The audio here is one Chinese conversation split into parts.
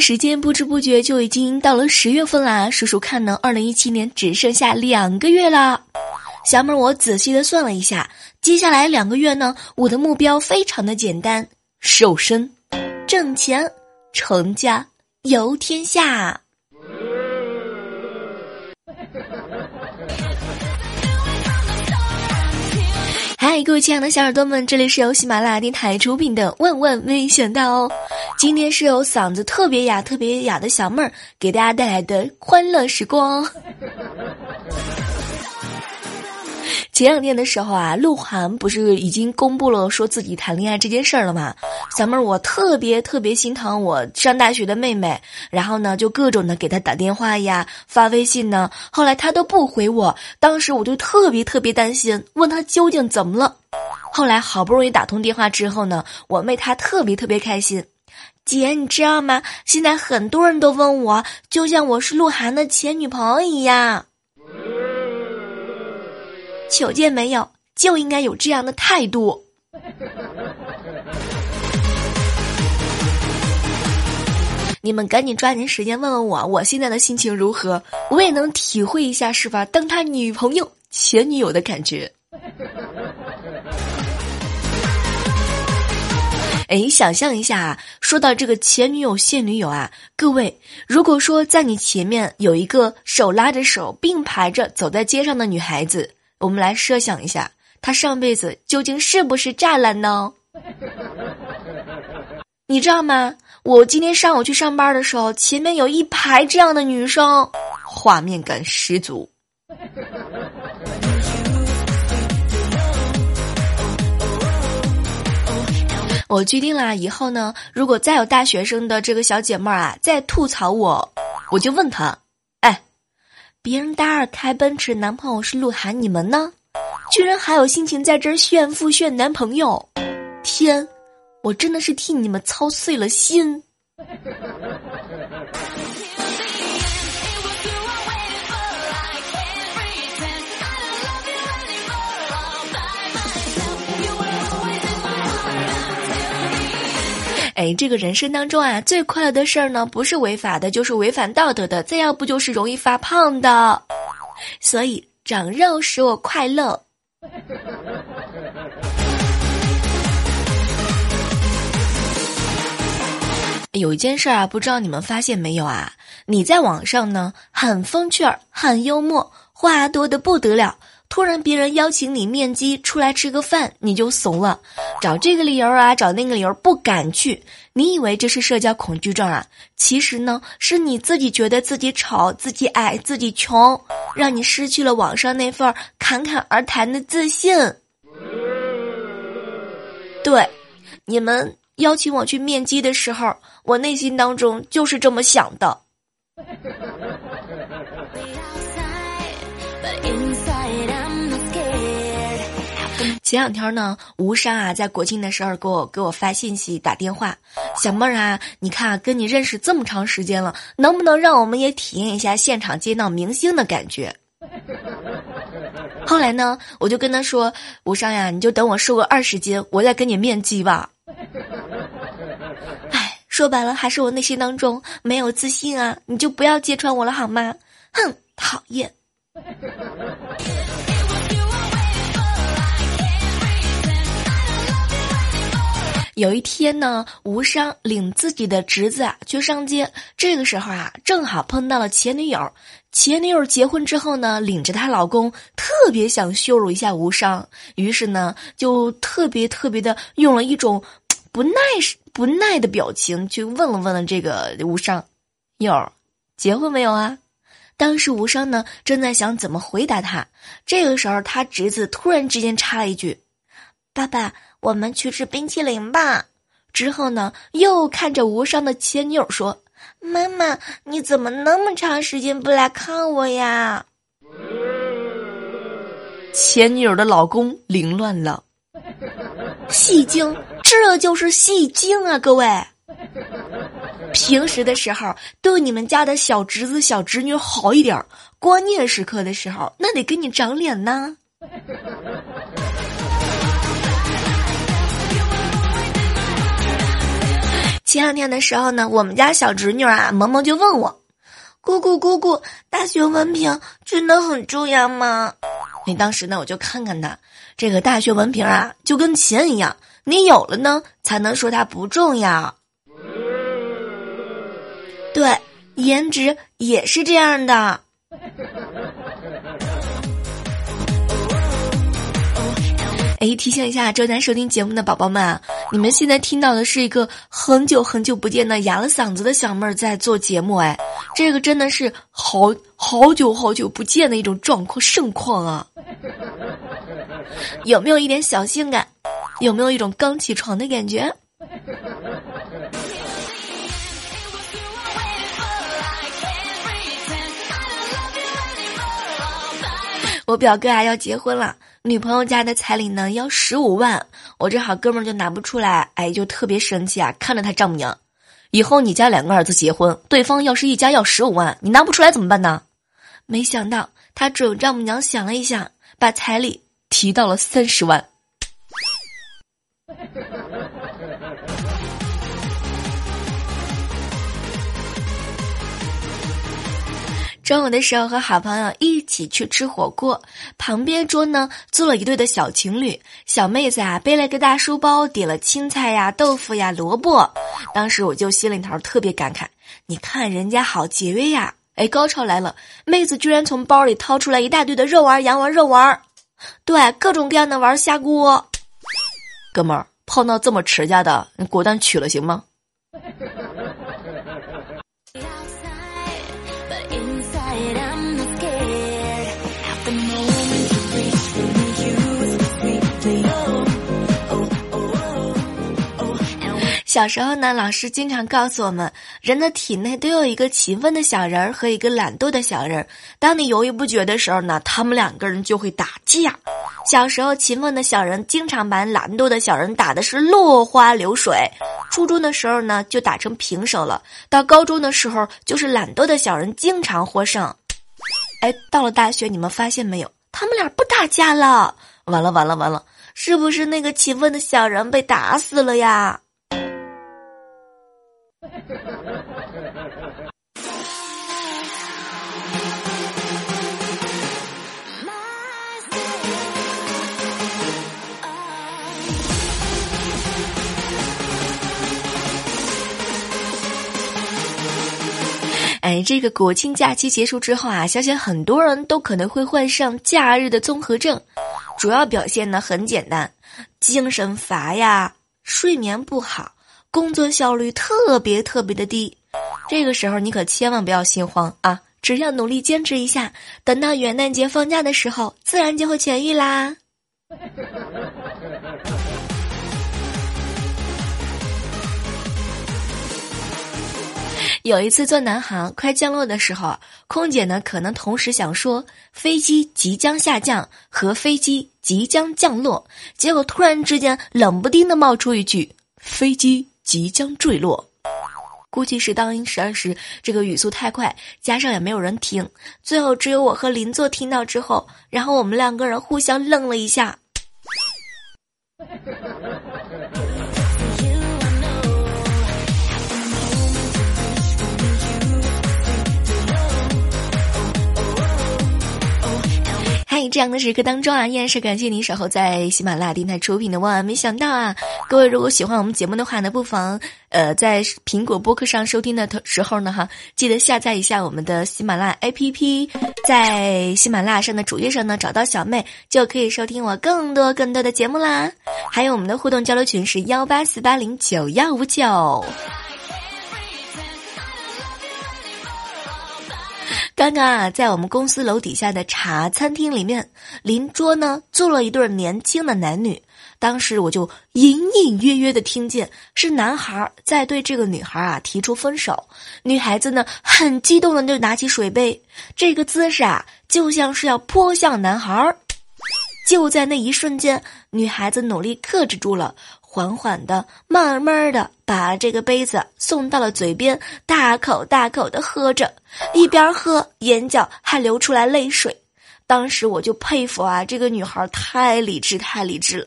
时间不知不觉就已经到了十月份啦，数数看呢，二零一七年只剩下两个月了。小妹儿，我仔细的算了一下，接下来两个月呢，我的目标非常的简单：瘦身、挣钱、成家、游天下。嗨，各位亲爱的小耳朵们，这里是由喜马拉雅电台出品的《万万没想到》哦。今天是由嗓子特别哑、特别哑的小妹儿给大家带来的欢乐时光。前两天的时候啊，鹿晗不是已经公布了说自己谈恋爱这件事儿了吗？小妹儿，我特别特别心疼我上大学的妹妹，然后呢，就各种的给她打电话呀、发微信呢，后来她都不回我，当时我就特别特别担心，问她究竟怎么了。后来好不容易打通电话之后呢，我妹她特别特别开心，姐，你知道吗？现在很多人都问我，就像我是鹿晗的前女朋友一样。求见没有，就应该有这样的态度。你们赶紧抓紧时间问问我，我现在的心情如何？我也能体会一下，是吧？当他女朋友、前女友的感觉。哎，想象一下啊，说到这个前女友、现女友啊，各位，如果说在你前面有一个手拉着手并排着走在街上的女孩子。我们来设想一下，他上辈子究竟是不是栅栏呢？你知道吗？我今天上午去上班的时候，前面有一排这样的女生，画面感十足。我决定啦，以后呢，如果再有大学生的这个小姐妹儿啊，再吐槽我，我就问她。别人大二开奔驰，男朋友是鹿晗，你们呢？居然还有心情在这儿炫富炫男朋友，天，我真的是替你们操碎了心。哎，这个人生当中啊，最快乐的事儿呢，不是违法的，就是违反道德的，再要不就是容易发胖的。所以长肉使我快乐。有一件事啊，不知道你们发现没有啊？你在网上呢，很风趣儿，很幽默，话多的不得了。突然，别人邀请你面基出来吃个饭，你就怂了，找这个理由啊，找那个理由不敢去。你以为这是社交恐惧症啊？其实呢，是你自己觉得自己丑、自己矮、自己穷，让你失去了网上那份侃侃而谈的自信。对，你们邀请我去面基的时候，我内心当中就是这么想的。前两天呢，吴山啊，在国庆的时候给我给我发信息打电话，小妹儿啊，你看跟你认识这么长时间了，能不能让我们也体验一下现场见到明星的感觉？后来呢，我就跟他说，吴山呀，你就等我瘦个二十斤，我再跟你面基吧。哎，说白了还是我内心当中没有自信啊，你就不要揭穿我了好吗？哼，讨厌。有一天呢，吴商领自己的侄子啊去上街，这个时候啊，正好碰到了前女友。前女友结婚之后呢，领着她老公，特别想羞辱一下吴商，于是呢，就特别特别的用了一种不耐不耐的表情去问了问了这个吴商，友，结婚没有啊？当时无伤呢正在想怎么回答他，这个时候他侄子突然之间插了一句：“爸爸，我们去吃冰淇淋吧。”之后呢又看着无伤的前女友说：“妈妈，你怎么那么长时间不来看我呀？”前女友的老公凌乱了，戏精，这就是戏精啊！各位，平时的时候对你们家的小侄子、小侄女好一点，关键时刻的时候那得给你长脸呐。前两天的时候呢，我们家小侄女啊，萌萌就问我：“姑姑姑姑，大学文凭真的很重要吗？”你当时呢，我就看看他这个大学文凭啊，就跟钱一样，你有了呢，才能说它不重要。对，颜值也是这样的。哎，提醒一下正在收听节目的宝宝们，你们现在听到的是一个很久很久不见的哑了嗓子的小妹儿在做节目。哎，这个真的是好好久好久不见的一种状况盛况啊！有没有一点小性感？有没有一种刚起床的感觉？我表哥啊要结婚了，女朋友家的彩礼呢要十五万，我这好哥们儿就拿不出来，哎，就特别生气啊！看着他丈母娘，以后你家两个儿子结婚，对方要是一家要十五万，你拿不出来怎么办呢？没想到他准丈母娘想了一下，把彩礼提到了三十万。中午的时候和好朋友一起去吃火锅，旁边桌呢坐了一对的小情侣，小妹子啊背了个大书包，点了青菜呀、豆腐呀、萝卜。当时我就心里头特别感慨，你看人家好节约呀！哎，高潮来了，妹子居然从包里掏出来一大堆的肉丸、羊丸、肉丸，对，各种各样的丸下锅。哥们儿碰到这么持家的，你果断娶了行吗？小时候呢，老师经常告诉我们，人的体内都有一个勤奋的小人儿和一个懒惰的小人儿。当你犹豫不决的时候呢，他们两个人就会打架。小时候，勤奋的小人经常把懒惰的小人打的是落花流水。初中的时候呢，就打成平手了。到高中的时候，就是懒惰的小人经常获胜。哎，到了大学，你们发现没有？他们俩不打架了。完了完了完了，是不是那个勤奋的小人被打死了呀？哎，这个国庆假期结束之后啊，相信很多人都可能会患上假日的综合症，主要表现呢很简单，精神乏呀，睡眠不好。工作效率特别特别的低，这个时候你可千万不要心慌啊！只要努力坚持一下，等到元旦节放假的时候，自然就会痊愈啦。有一次坐南航快降落的时候，空姐呢可能同时想说飞机即将下降和飞机即将降落，结果突然之间冷不丁的冒出一句飞机。即将坠落，估计是当时时这个语速太快，加上也没有人听，最后只有我和邻座听到之后，然后我们两个人互相愣了一下。在这样的时刻当中啊，依然是感谢您守候在喜马拉雅电台出品的《万万没想到》啊！各位如果喜欢我们节目的话呢，不妨呃在苹果播客上收听的时候呢，哈，记得下载一下我们的喜马拉雅 APP，在喜马拉雅上的主页上呢找到小妹，就可以收听我更多更多的节目啦。还有我们的互动交流群是幺八四八零九幺五九。刚刚啊，在我们公司楼底下的茶餐厅里面，邻桌呢坐了一对年轻的男女。当时我就隐隐约约的听见是男孩在对这个女孩啊提出分手，女孩子呢很激动的就拿起水杯，这个姿势啊就像是要泼向男孩。就在那一瞬间，女孩子努力克制住了，缓缓的、慢慢的把这个杯子送到了嘴边，大口大口的喝着，一边喝眼角还流出来泪水。当时我就佩服啊，这个女孩太理智，太理智了。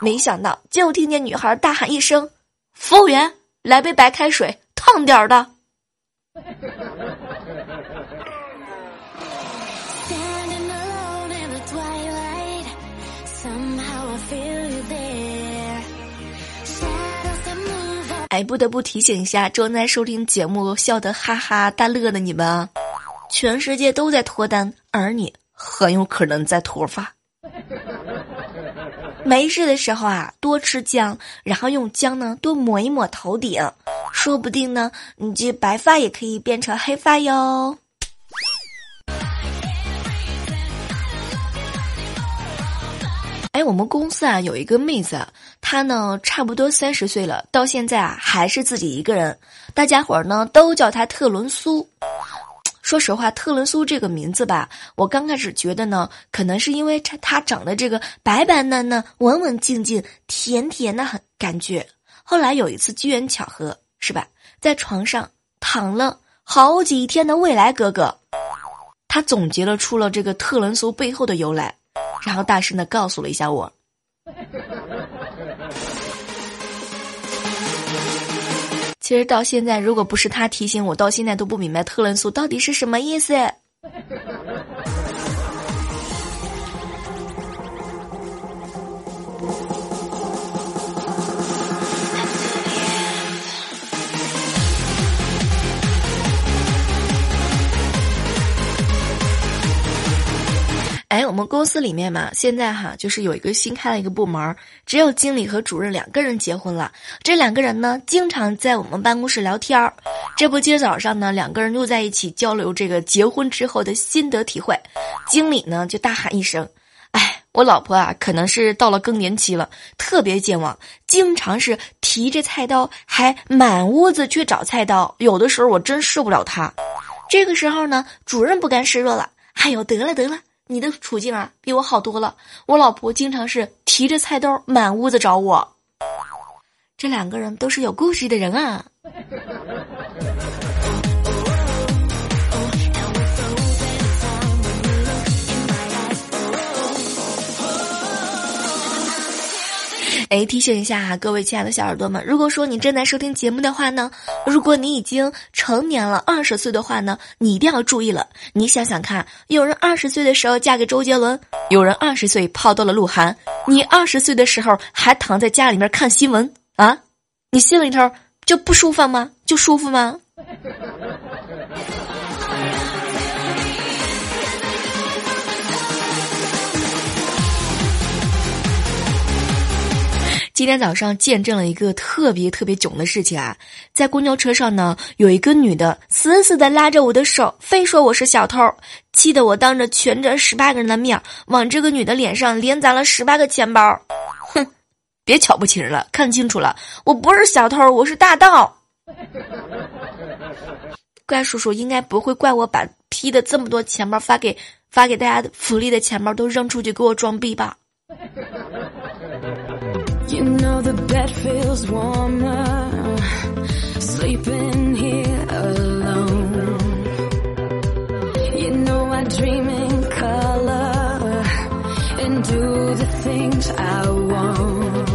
没想到，就听见女孩大喊一声：“服务员，来杯白开水，烫点儿的。”哎，不得不提醒一下正在收听节目、笑得哈哈大乐的你们啊，全世界都在脱单，而你很有可能在脱发。没事的时候啊，多吃姜，然后用姜呢多抹一抹头顶，说不定呢，你这白发也可以变成黑发哟。哎，我们公司啊有一个妹子，她呢差不多三十岁了，到现在啊还是自己一个人，大家伙儿呢都叫她特伦苏。说实话，特伦苏这个名字吧，我刚开始觉得呢，可能是因为她她长得这个白白嫩嫩、文文静静、甜甜的很感觉。后来有一次机缘巧合，是吧，在床上躺了好几天的未来哥哥，他总结了出了这个特伦苏背后的由来，然后大声的告诉了一下我。其实到现在，如果不是他提醒我，到现在都不明白特仑苏到底是什么意思。哎，我们公司里面嘛，现在哈就是有一个新开了一个部门，只有经理和主任两个人结婚了。这两个人呢，经常在我们办公室聊天儿。这不，今早上呢，两个人又在一起交流这个结婚之后的心得体会。经理呢就大喊一声：“哎，我老婆啊，可能是到了更年期了，特别健忘，经常是提着菜刀，还满屋子去找菜刀。有的时候我真受不了她。”这个时候呢，主任不甘示弱了：“哎呦，得了得了。”你的处境啊，比我好多了。我老婆经常是提着菜刀满屋子找我。这两个人都是有故事的人啊。哎，提醒一下哈各位亲爱的小耳朵们，如果说你正在收听节目的话呢，如果你已经成年了二十岁的话呢，你一定要注意了。你想想看，有人二十岁的时候嫁给周杰伦，有人二十岁泡到了鹿晗，你二十岁的时候还躺在家里面看新闻啊？你心里头就不舒服吗？就舒服吗？今天早上见证了一个特别特别囧的事情啊，在公交车上呢，有一个女的死死的拉着我的手，非说我是小偷，气得我当着全车十八个人的面，往这个女的脸上连砸了十八个钱包。哼，别瞧不起人了，看清楚了，我不是小偷，我是大盗。怪叔叔应该不会怪我把批的这么多钱包发给发给大家的福利的钱包都扔出去给我装逼吧。You know the bed feels warmer sleeping here alone. You know I dream in color and do the things I want.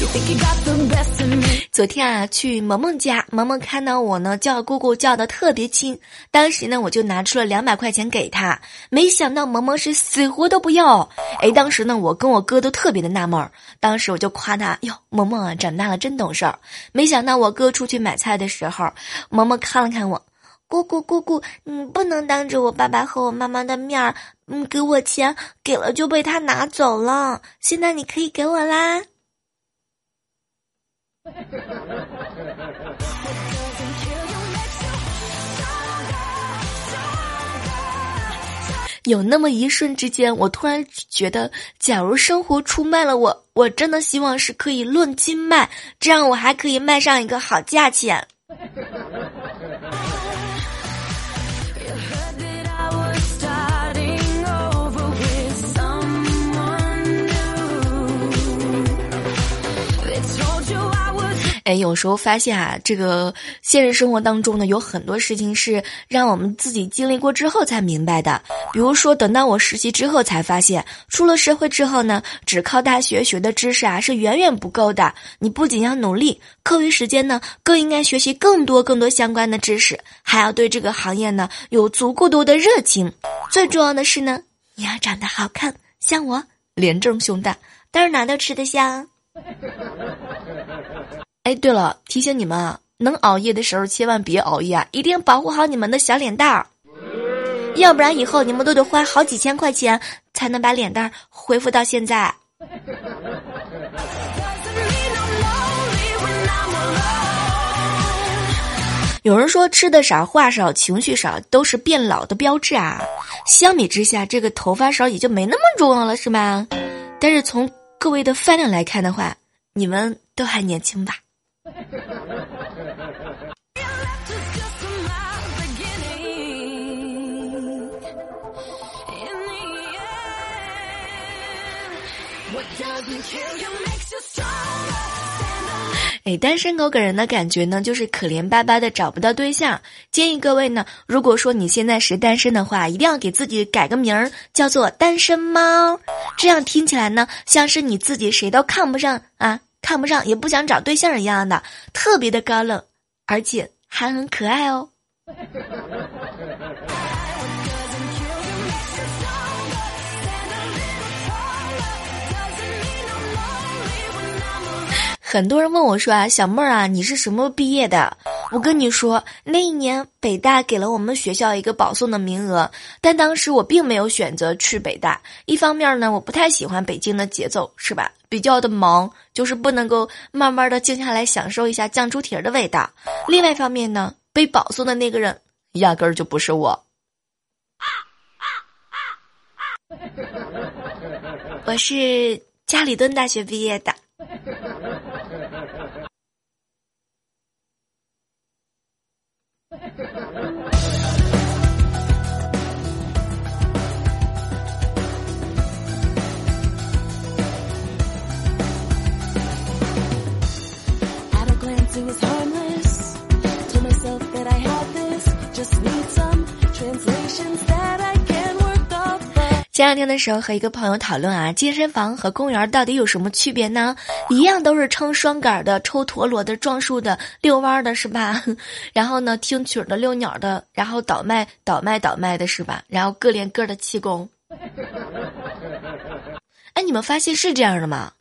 You think you got the best of me. 昨天啊，去萌萌家， 萌萌看到我呢，叫姑姑叫的特别亲。当时呢，我就拿出了两百块钱给他，没想到萌萌是死活都不要。哎，当时呢，我跟我哥都特别的纳闷。当时我就夸他哟，萌萌啊，长大了真懂事儿。没想到我哥出去买菜的时候，萌萌看了看我，姑姑姑姑，你不能当着我爸爸和我妈妈的面儿，嗯，给我钱，给了就被他拿走了。现在你可以给我啦。有那么一瞬之间，我突然觉得，假如生活出卖了我，我真的希望是可以论斤卖，这样我还可以卖上一个好价钱。哎，有时候发现啊，这个现实生活当中呢，有很多事情是让我们自己经历过之后才明白的。比如说，等到我实习之后才发现，出了社会之后呢，只靠大学学的知识啊是远远不够的。你不仅要努力，课余时间呢，更应该学习更多更多相关的知识，还要对这个行业呢有足够多的热情。最重要的是呢，你要长得好看，像我，脸正胸大，到哪都吃得香。哎，对了，提醒你们啊，能熬夜的时候千万别熬夜啊，一定保护好你们的小脸蛋儿，要不然以后你们都得花好几千块钱才能把脸蛋儿恢复到现在。有人说吃的少、话少、情绪少都是变老的标志啊，相比之下，这个头发少也就没那么重要了，是吗？但是从各位的饭量来看的话，你们都还年轻吧？哎，单身狗给人的感觉呢，就是可怜巴巴的找不到对象。建议各位呢，如果说你现在是单身的话，一定要给自己改个名儿，叫做单身猫。这样听起来呢，像是你自己谁都看不上啊。看不上也不想找对象一样的，特别的高冷，而且还很可爱哦。很多人问我说啊，小妹儿啊，你是什么毕业的？我跟你说，那一年北大给了我们学校一个保送的名额，但当时我并没有选择去北大。一方面呢，我不太喜欢北京的节奏，是吧？比较的忙，就是不能够慢慢的静下来享受一下酱猪蹄儿的味道。另外一方面呢，被保送的那个人压根儿就不是我。我是家里蹲大学毕业的。前两天的时候和一个朋友讨论啊，健身房和公园到底有什么区别呢？一样都是撑双杆的、抽陀螺的、撞树的、遛弯的，是吧？然后呢，听曲的、遛鸟的，然后倒卖、倒卖、倒卖的是吧？然后各练各的气功。哎，你们发现是这样的吗？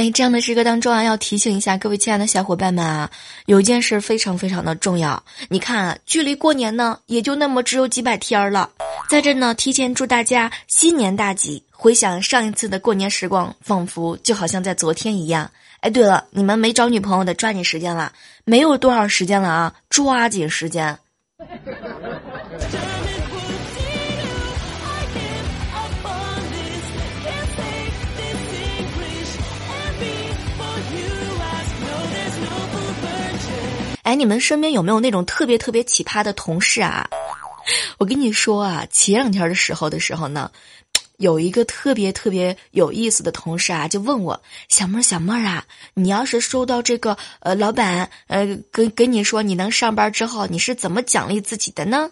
哎，这样的时刻当中啊，要提醒一下各位亲爱的小伙伴们啊，有一件事非常非常的重要。你看，啊距离过年呢，也就那么只有几百天了。在这呢，提前祝大家新年大吉。回想上一次的过年时光，仿佛就好像在昨天一样。哎，对了，你们没找女朋友的，抓紧时间了，没有多少时间了啊，抓紧时间。哎，你们身边有没有那种特别特别奇葩的同事啊？我跟你说啊，前两天的时候的时候呢，有一个特别特别有意思的同事啊，就问我小妹儿小妹儿啊，你要是收到这个呃老板呃跟跟你说你能上班之后，你是怎么奖励自己的呢？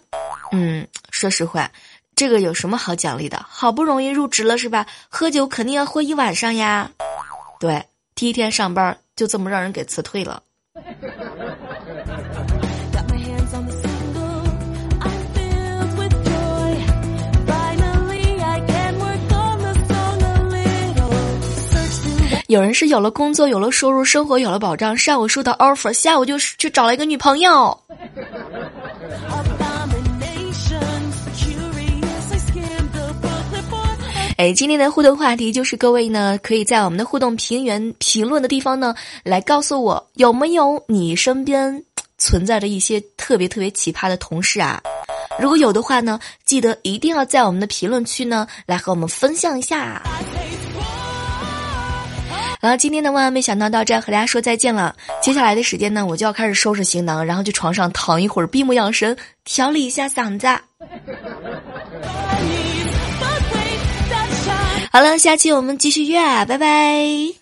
嗯，说实话，这个有什么好奖励的？好不容易入职了是吧？喝酒肯定要喝一晚上呀。对，第一天上班就这么让人给辞退了。有人是有了工作，有了收入，生活有了保障，上午收到 offer，下午就去找了一个女朋友。哎，今天的互动话题就是各位呢，可以在我们的互动评论评论的地方呢，来告诉我有没有你身边存在着一些特别特别奇葩的同事啊？如果有的话呢，记得一定要在我们的评论区呢，来和我们分享一下。然后今天的万万没想到到这和大家说再见了。接下来的时间呢，我就要开始收拾行囊，然后去床上躺一会儿，闭目养神，调理一下嗓子。好了，下期我们继续约，拜拜。